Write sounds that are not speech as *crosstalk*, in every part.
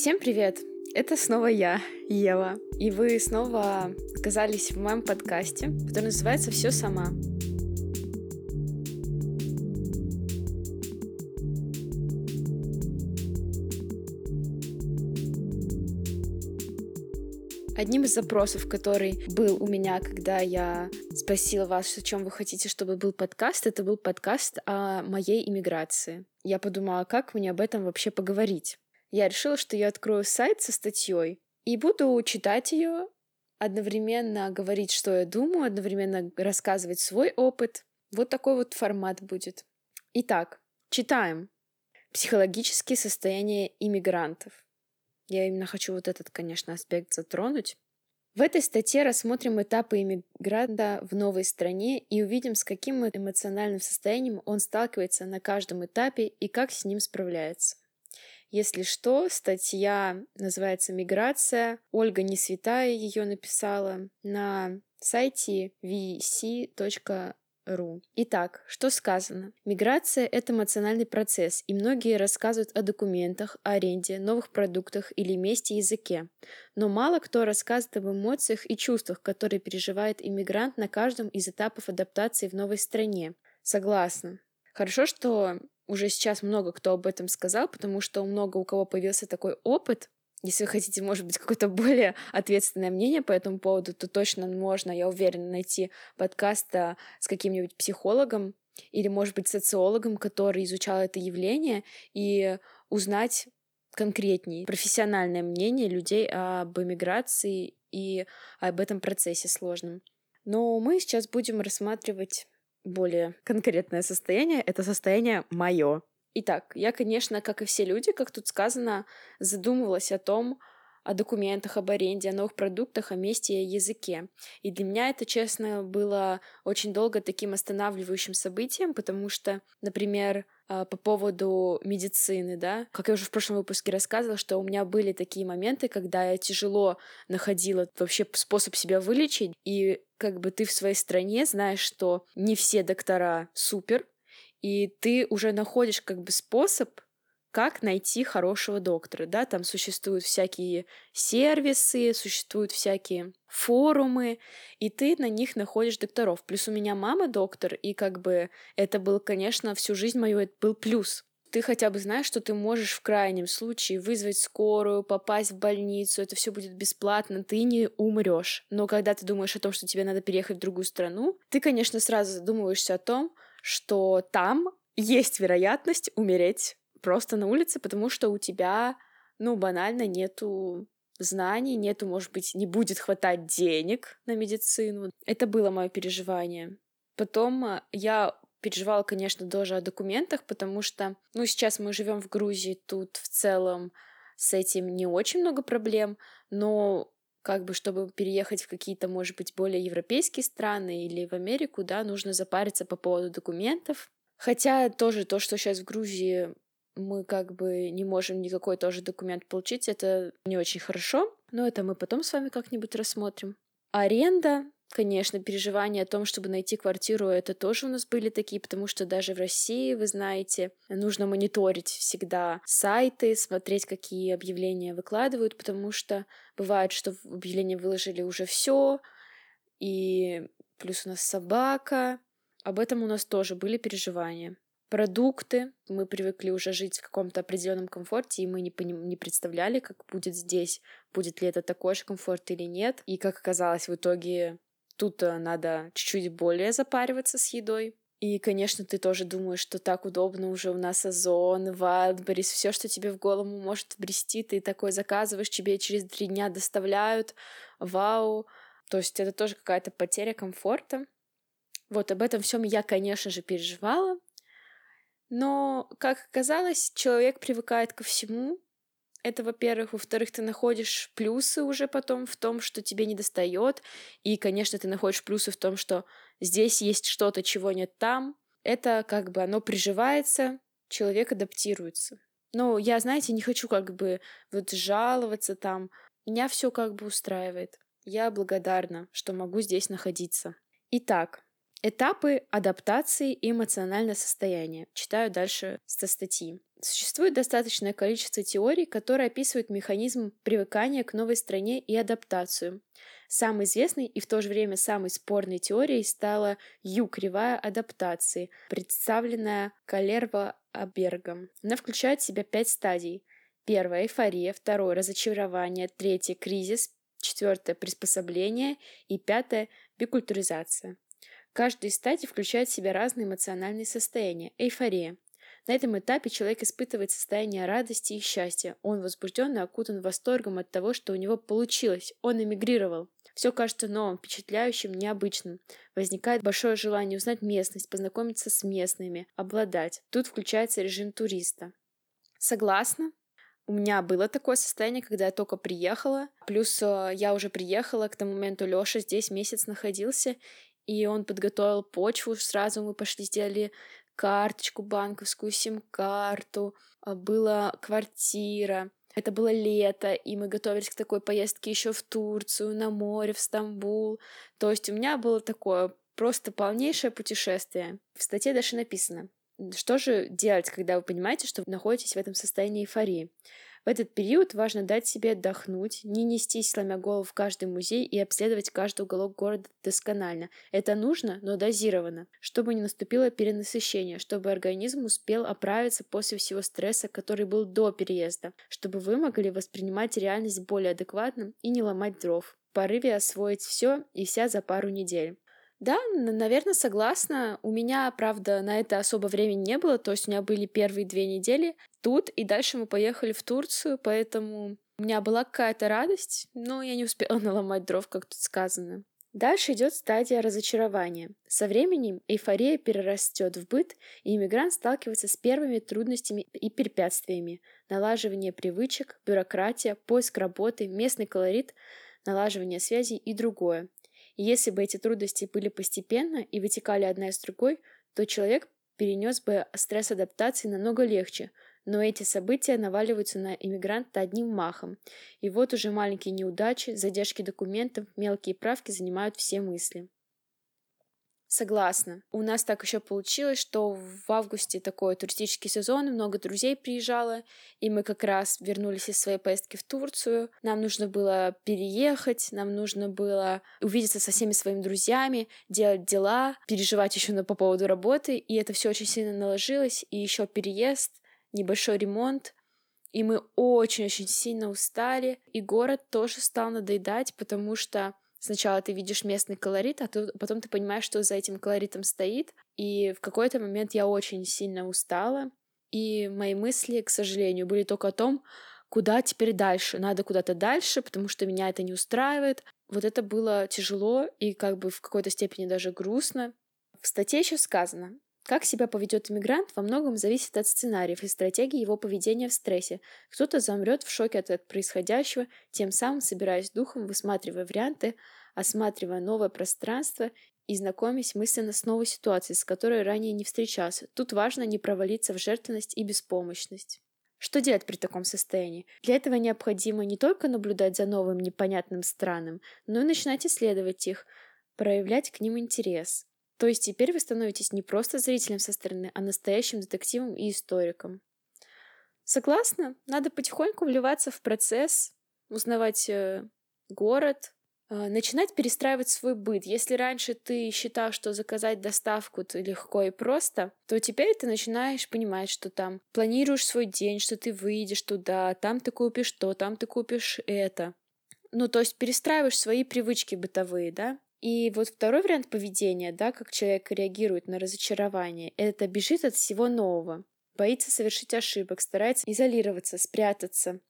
Всем привет! Это снова я, Ева. И вы снова оказались в моем подкасте, который называется «Все сама». Одним из запросов, который был у меня, когда я спросила вас, о чем вы хотите, чтобы был подкаст, это был подкаст о моей иммиграции. Я подумала, как мне об этом вообще поговорить. Я решила, что я открою сайт со статьей и буду читать ее, одновременно говорить, что я думаю, одновременно рассказывать свой опыт. Вот такой вот формат будет. Итак, читаем. Психологические состояния иммигрантов. Я именно хочу вот этот, конечно, аспект затронуть. В этой статье рассмотрим этапы иммигранта в новой стране и увидим, с каким эмоциональным состоянием он сталкивается на каждом этапе и как с ним справляется. Если что, статья называется «Миграция». Ольга Несвятая ее написала на сайте vc.ru. Итак, что сказано? Миграция — это эмоциональный процесс, и многие рассказывают о документах, аренде, новых продуктах или месте языке. Но мало кто рассказывает об эмоциях и чувствах, которые переживает иммигрант на каждом из этапов адаптации в новой стране. Согласна. Хорошо, что уже сейчас много кто об этом сказал, потому что много у кого появился такой опыт, если вы хотите, может быть, какое-то *laughs* более ответственное мнение по этому поводу, то точно можно, я уверена, найти подкаст а, с каким-нибудь психологом или, может быть, социологом, который изучал это явление, и узнать конкретнее профессиональное мнение людей об эмиграции и об этом процессе сложном. Но мы сейчас будем рассматривать более конкретное состояние. Это состояние мое. Итак, я, конечно, как и все люди, как тут сказано, задумывалась о том, о документах, об аренде, о новых продуктах, о месте и о языке. И для меня это, честно, было очень долго таким останавливающим событием, потому что, например, по поводу медицины, да, как я уже в прошлом выпуске рассказывала, что у меня были такие моменты, когда я тяжело находила вообще способ себя вылечить, и как бы ты в своей стране знаешь, что не все доктора супер, и ты уже находишь как бы способ, как найти хорошего доктора, да, там существуют всякие сервисы, существуют всякие форумы, и ты на них находишь докторов. Плюс у меня мама доктор, и как бы это был, конечно, всю жизнь мою, это был плюс. Ты хотя бы знаешь, что ты можешь в крайнем случае вызвать скорую, попасть в больницу, это все будет бесплатно, ты не умрешь. Но когда ты думаешь о том, что тебе надо переехать в другую страну, ты, конечно, сразу задумываешься о том, что там есть вероятность умереть просто на улице, потому что у тебя, ну, банально нету знаний, нету, может быть, не будет хватать денег на медицину. Это было мое переживание. Потом а, я переживала, конечно, тоже о документах, потому что, ну, сейчас мы живем в Грузии, тут в целом с этим не очень много проблем, но как бы, чтобы переехать в какие-то, может быть, более европейские страны или в Америку, да, нужно запариться по поводу документов. Хотя тоже то, что сейчас в Грузии мы как бы не можем никакой тоже документ получить, это не очень хорошо, но это мы потом с вами как-нибудь рассмотрим. Аренда, конечно, переживания о том, чтобы найти квартиру, это тоже у нас были такие, потому что даже в России, вы знаете, нужно мониторить всегда сайты, смотреть, какие объявления выкладывают, потому что бывает, что объявления выложили уже все, и плюс у нас собака. Об этом у нас тоже были переживания продукты. Мы привыкли уже жить в каком-то определенном комфорте, и мы не, не представляли, как будет здесь, будет ли это такой же комфорт или нет. И как оказалось, в итоге тут э, надо чуть-чуть более запариваться с едой. И, конечно, ты тоже думаешь, что так удобно уже у нас Озон, Wildberries, все, что тебе в голову может брести, ты такой заказываешь, тебе через три дня доставляют, вау. То есть это тоже какая-то потеря комфорта. Вот об этом всем я, конечно же, переживала, но, как оказалось, человек привыкает ко всему. Это, во-первых. Во-вторых, ты находишь плюсы уже потом в том, что тебе не достает. И, конечно, ты находишь плюсы в том, что здесь есть что-то, чего нет там. Это как бы оно приживается, человек адаптируется. Но я, знаете, не хочу как бы вот жаловаться там. Меня все как бы устраивает. Я благодарна, что могу здесь находиться. Итак, Этапы адаптации и эмоциональное состояние. Читаю дальше со статьи. Существует достаточное количество теорий, которые описывают механизм привыкания к новой стране и адаптацию. Самой известной и в то же время самой спорной теорией стала Ю-кривая адаптации, представленная Калерво Абергом. Она включает в себя пять стадий. Первое — эйфория, второе — разочарование, третье — кризис, четвертое — приспособление и пятое — бикультуризация. Каждая из стадий включает в себя разные эмоциональные состояния. Эйфория на этом этапе человек испытывает состояние радости и счастья. Он возбужден и окутан восторгом от того, что у него получилось. Он эмигрировал. Все кажется новым, впечатляющим, необычным. Возникает большое желание узнать местность, познакомиться с местными, обладать. Тут включается режим туриста. Согласна? У меня было такое состояние, когда я только приехала. Плюс э, я уже приехала, к тому моменту Лёша здесь месяц находился, и он подготовил почву. Сразу мы пошли, сделали карточку банковскую, сим-карту, а, была квартира. Это было лето, и мы готовились к такой поездке еще в Турцию, на море, в Стамбул. То есть у меня было такое просто полнейшее путешествие. В статье даже написано, что же делать, когда вы понимаете, что вы находитесь в этом состоянии эйфории? Этот период важно дать себе отдохнуть, не нестись, сломя голову в каждый музей и обследовать каждый уголок города досконально. Это нужно, но дозированно, чтобы не наступило перенасыщение, чтобы организм успел оправиться после всего стресса, который был до переезда, чтобы вы могли воспринимать реальность более адекватно и не ломать дров. В порыве освоить все и вся за пару недель. Да, наверное, согласна. У меня, правда, на это особо времени не было, то есть у меня были первые две недели тут, и дальше мы поехали в Турцию, поэтому у меня была какая-то радость, но я не успела *laughs* наломать дров, как тут сказано. Дальше идет стадия разочарования. Со временем эйфория перерастет в быт, и иммигрант сталкивается с первыми трудностями и препятствиями. Налаживание привычек, бюрократия, поиск работы, местный колорит, налаживание связей и другое. И если бы эти трудности были постепенно и вытекали одна из другой, то человек перенес бы стресс адаптации намного легче, но эти события наваливаются на иммигранта одним махом. И вот уже маленькие неудачи, задержки документов, мелкие правки занимают все мысли. Согласна. У нас так еще получилось, что в августе такой туристический сезон, много друзей приезжало, и мы как раз вернулись из своей поездки в Турцию. Нам нужно было переехать, нам нужно было увидеться со всеми своими друзьями, делать дела, переживать еще по поводу работы, и это все очень сильно наложилось, и еще переезд, небольшой ремонт, и мы очень-очень сильно устали, и город тоже стал надоедать, потому что Сначала ты видишь местный колорит, а потом ты понимаешь, что за этим колоритом стоит. И в какой-то момент я очень сильно устала, и мои мысли, к сожалению, были только о том, куда теперь дальше. Надо куда-то дальше, потому что меня это не устраивает. Вот это было тяжело и как бы в какой-то степени даже грустно. В статье еще сказано, как себя поведет иммигрант, во многом зависит от сценариев и стратегии его поведения в стрессе. Кто-то замрет в шоке от происходящего, тем самым собираясь духом, высматривая варианты, осматривая новое пространство и знакомясь мысленно с новой ситуацией, с которой ранее не встречался. Тут важно не провалиться в жертвенность и беспомощность. Что делать при таком состоянии? Для этого необходимо не только наблюдать за новым непонятным странам, но и начинать исследовать их, проявлять к ним интерес. То есть теперь вы становитесь не просто зрителем со стороны, а настоящим детективом и историком. Согласна? Надо потихоньку вливаться в процесс, узнавать э, город, э, начинать перестраивать свой быт. Если раньше ты считал, что заказать доставку то легко и просто, то теперь ты начинаешь понимать, что там планируешь свой день, что ты выйдешь туда, там ты купишь то, там ты купишь это. Ну, то есть перестраиваешь свои привычки бытовые, да? И вот второй вариант поведения, да, как человек реагирует на разочарование, это бежит от всего нового, боится совершить ошибок, старается изолироваться, спрятаться,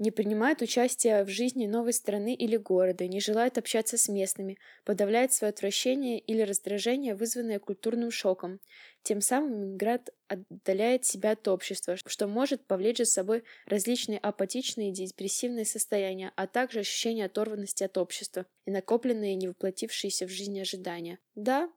не принимает участия в жизни новой страны или города, не желает общаться с местными, подавляет свое отвращение или раздражение, вызванное культурным шоком. Тем самым иммигрант отдаляет себя от общества, что может повлечь за собой различные апатичные и депрессивные состояния, а также ощущение оторванности от общества и накопленные невоплотившиеся в жизни ожидания. Да,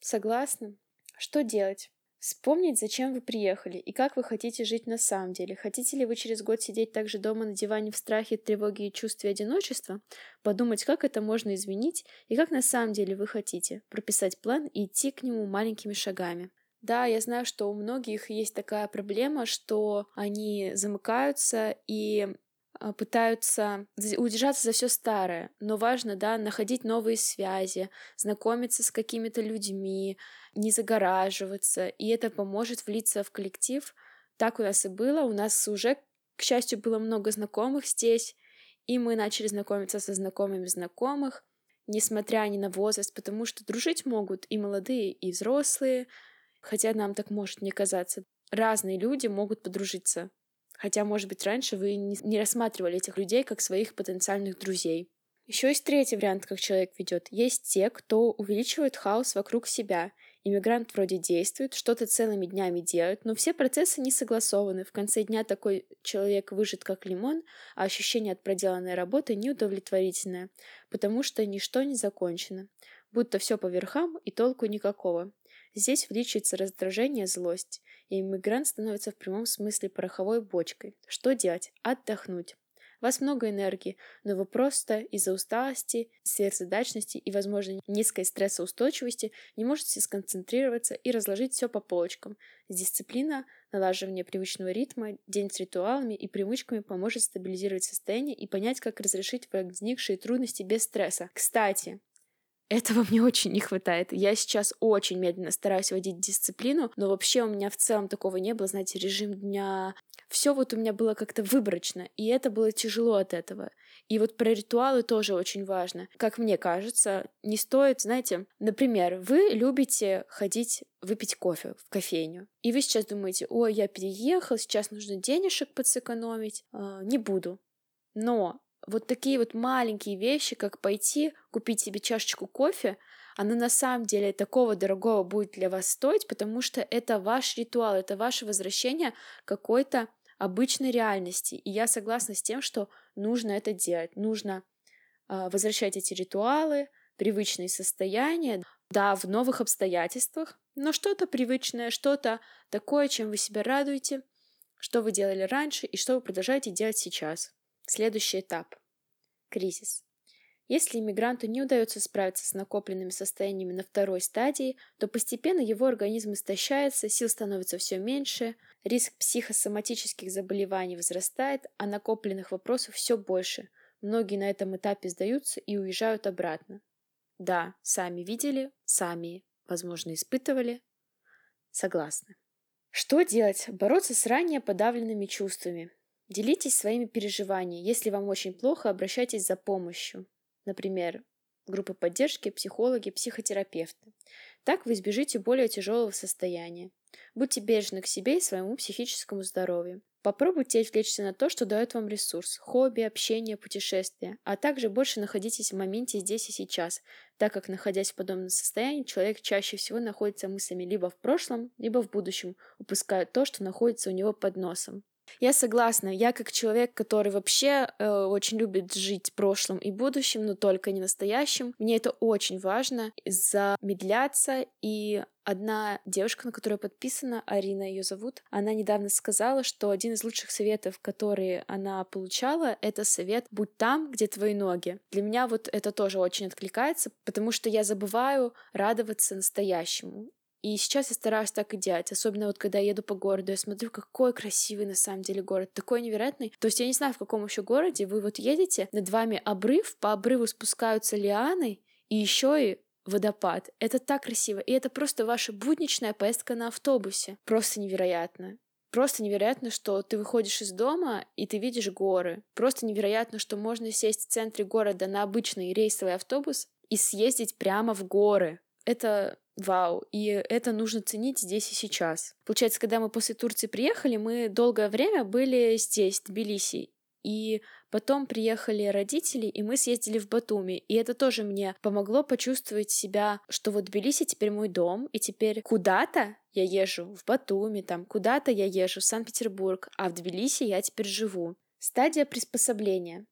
согласна. Что делать? Вспомнить, зачем вы приехали и как вы хотите жить на самом деле. Хотите ли вы через год сидеть также дома на диване в страхе, тревоге и чувстве одиночества? Подумать, как это можно изменить и как на самом деле вы хотите. Прописать план и идти к нему маленькими шагами. Да, я знаю, что у многих есть такая проблема, что они замыкаются и пытаются удержаться за все старое, но важно, да, находить новые связи, знакомиться с какими-то людьми, не загораживаться, и это поможет влиться в коллектив. Так у нас и было, у нас уже, к счастью, было много знакомых здесь, и мы начали знакомиться со знакомыми знакомых, несмотря ни на возраст, потому что дружить могут и молодые, и взрослые, хотя нам так может не казаться. Разные люди могут подружиться Хотя, может быть, раньше вы не рассматривали этих людей как своих потенциальных друзей. Еще есть третий вариант, как человек ведет. Есть те, кто увеличивает хаос вокруг себя. Иммигрант вроде действует, что-то целыми днями делает, но все процессы не согласованы. В конце дня такой человек выжит как лимон, а ощущение от проделанной работы неудовлетворительное, потому что ничто не закончено. Будто все по верхам и толку никакого. Здесь увеличивается раздражение, злость, и иммигрант становится в прямом смысле пороховой бочкой. Что делать? Отдохнуть. У вас много энергии, но вы просто из-за усталости, сверхзадачности и, возможно, низкой стрессоустойчивости не можете сконцентрироваться и разложить все по полочкам. Дисциплина, налаживание привычного ритма, день с ритуалами и привычками поможет стабилизировать состояние и понять, как разрешить возникшие трудности без стресса. Кстати, этого мне очень не хватает. Я сейчас очень медленно стараюсь вводить дисциплину, но вообще у меня в целом такого не было, знаете, режим дня. Все вот у меня было как-то выборочно, и это было тяжело от этого. И вот про ритуалы тоже очень важно. Как мне кажется, не стоит, знаете, например, вы любите ходить выпить кофе в кофейню, и вы сейчас думаете, ой, я переехал, сейчас нужно денежек подсэкономить, а, не буду. Но вот такие вот маленькие вещи, как пойти купить себе чашечку кофе, она на самом деле такого дорогого будет для вас стоить, потому что это ваш ритуал, это ваше возвращение какой-то обычной реальности. И я согласна с тем, что нужно это делать. Нужно э, возвращать эти ритуалы, привычные состояния, да, в новых обстоятельствах, но что-то привычное, что-то такое, чем вы себя радуете, что вы делали раньше и что вы продолжаете делать сейчас. Следующий этап – кризис. Если иммигранту не удается справиться с накопленными состояниями на второй стадии, то постепенно его организм истощается, сил становится все меньше, риск психосоматических заболеваний возрастает, а накопленных вопросов все больше. Многие на этом этапе сдаются и уезжают обратно. Да, сами видели, сами, возможно, испытывали. Согласны. Что делать? Бороться с ранее подавленными чувствами. Делитесь своими переживаниями. Если вам очень плохо, обращайтесь за помощью. Например, группы поддержки, психологи, психотерапевты. Так вы избежите более тяжелого состояния. Будьте бережны к себе и своему психическому здоровью. Попробуйте отвлечься на то, что дает вам ресурс – хобби, общение, путешествия, а также больше находитесь в моменте здесь и сейчас, так как, находясь в подобном состоянии, человек чаще всего находится мыслями либо в прошлом, либо в будущем, упуская то, что находится у него под носом. Я согласна. Я как человек, который вообще э, очень любит жить прошлым и будущим, но только не настоящим, мне это очень важно замедляться. И одна девушка, на которую подписана, Арина ее зовут, она недавно сказала, что один из лучших советов, которые она получала, это совет «будь там, где твои ноги». Для меня вот это тоже очень откликается, потому что я забываю радоваться настоящему. И сейчас я стараюсь так и делать, особенно вот когда я еду по городу, я смотрю, какой красивый на самом деле город, такой невероятный. То есть я не знаю, в каком еще городе вы вот едете, над вами обрыв, по обрыву спускаются лианы, и еще и водопад. Это так красиво. И это просто ваша будничная поездка на автобусе. Просто невероятно. Просто невероятно, что ты выходишь из дома и ты видишь горы. Просто невероятно, что можно сесть в центре города на обычный рейсовый автобус и съездить прямо в горы. Это вау, и это нужно ценить здесь и сейчас. Получается, когда мы после Турции приехали, мы долгое время были здесь, в Тбилиси, и потом приехали родители, и мы съездили в Батуми. И это тоже мне помогло почувствовать себя, что вот Тбилиси теперь мой дом, и теперь куда-то я езжу в Батуми, там куда-то я езжу в Санкт-Петербург, а в Тбилиси я теперь живу. Стадия приспособления.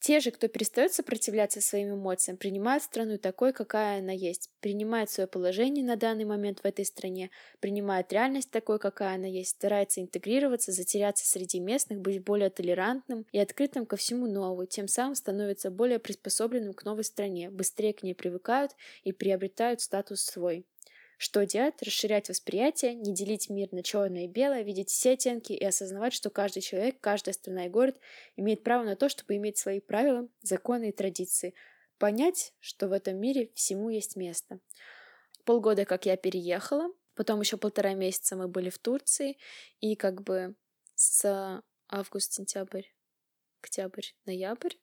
Те же, кто перестает сопротивляться своим эмоциям, принимают страну такой, какая она есть, принимают свое положение на данный момент в этой стране, принимают реальность такой, какая она есть, старается интегрироваться, затеряться среди местных, быть более толерантным и открытым ко всему новому, тем самым становится более приспособленным к новой стране, быстрее к ней привыкают и приобретают статус свой. Что делать? Расширять восприятие, не делить мир на черное и белое, видеть все оттенки и осознавать, что каждый человек, каждая страна и город имеет право на то, чтобы иметь свои правила, законы и традиции. Понять, что в этом мире всему есть место. Полгода, как я переехала, потом еще полтора месяца мы были в Турции, и как бы с август, сентябрь, октябрь, ноябрь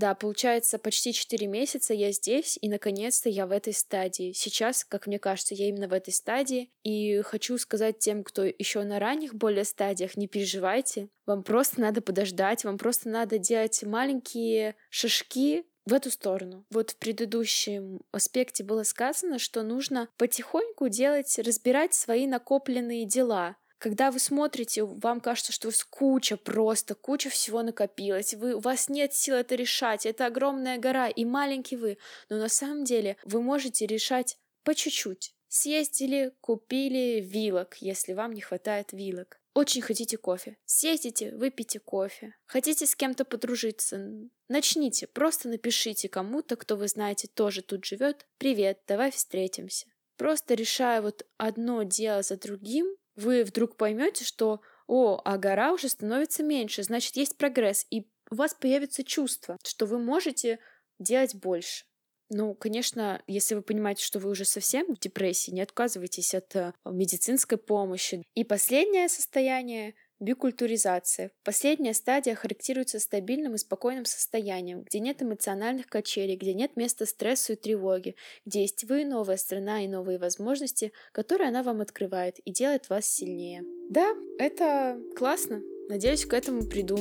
да, получается, почти 4 месяца я здесь, и наконец-то я в этой стадии. Сейчас, как мне кажется, я именно в этой стадии. И хочу сказать тем, кто еще на ранних более стадиях, не переживайте. Вам просто надо подождать, вам просто надо делать маленькие шажки в эту сторону. Вот в предыдущем аспекте было сказано, что нужно потихоньку делать, разбирать свои накопленные дела. Когда вы смотрите, вам кажется, что у вас куча просто, куча всего накопилось, вы, у вас нет сил это решать, это огромная гора, и маленький вы, но на самом деле вы можете решать по чуть-чуть. Съездили, купили вилок, если вам не хватает вилок. Очень хотите кофе. Съездите, выпейте кофе. Хотите с кем-то подружиться? Начните, просто напишите кому-то, кто вы знаете тоже тут живет. Привет, давай встретимся. Просто решая вот одно дело за другим, вы вдруг поймете, что о, а гора уже становится меньше, значит, есть прогресс, и у вас появится чувство, что вы можете делать больше. Ну, конечно, если вы понимаете, что вы уже совсем в депрессии, не отказывайтесь от э, медицинской помощи. И последнее состояние Бикультуризация. Последняя стадия характеризуется стабильным и спокойным состоянием, где нет эмоциональных качелей, где нет места стрессу и тревоги, где есть вы, новая страна и новые возможности, которые она вам открывает и делает вас сильнее. Да, это классно. Надеюсь, к этому приду.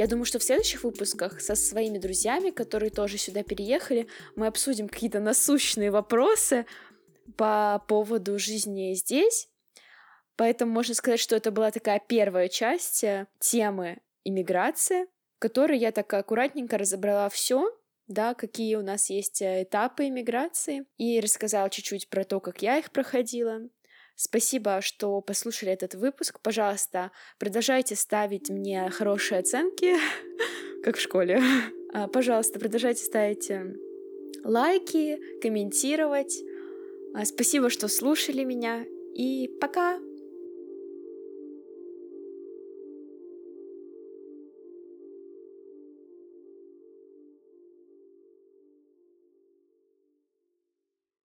Я думаю, что в следующих выпусках со своими друзьями, которые тоже сюда переехали, мы обсудим какие-то насущные вопросы по поводу жизни здесь. Поэтому можно сказать, что это была такая первая часть э, темы иммиграции, в которой я так аккуратненько разобрала все, да, какие у нас есть э, этапы иммиграции, и рассказала чуть-чуть про то, как я их проходила, Спасибо, что послушали этот выпуск. Пожалуйста, продолжайте ставить мне хорошие оценки, *laughs* как в школе. А, пожалуйста, продолжайте ставить э, лайки, комментировать. А, спасибо, что слушали меня. И пока!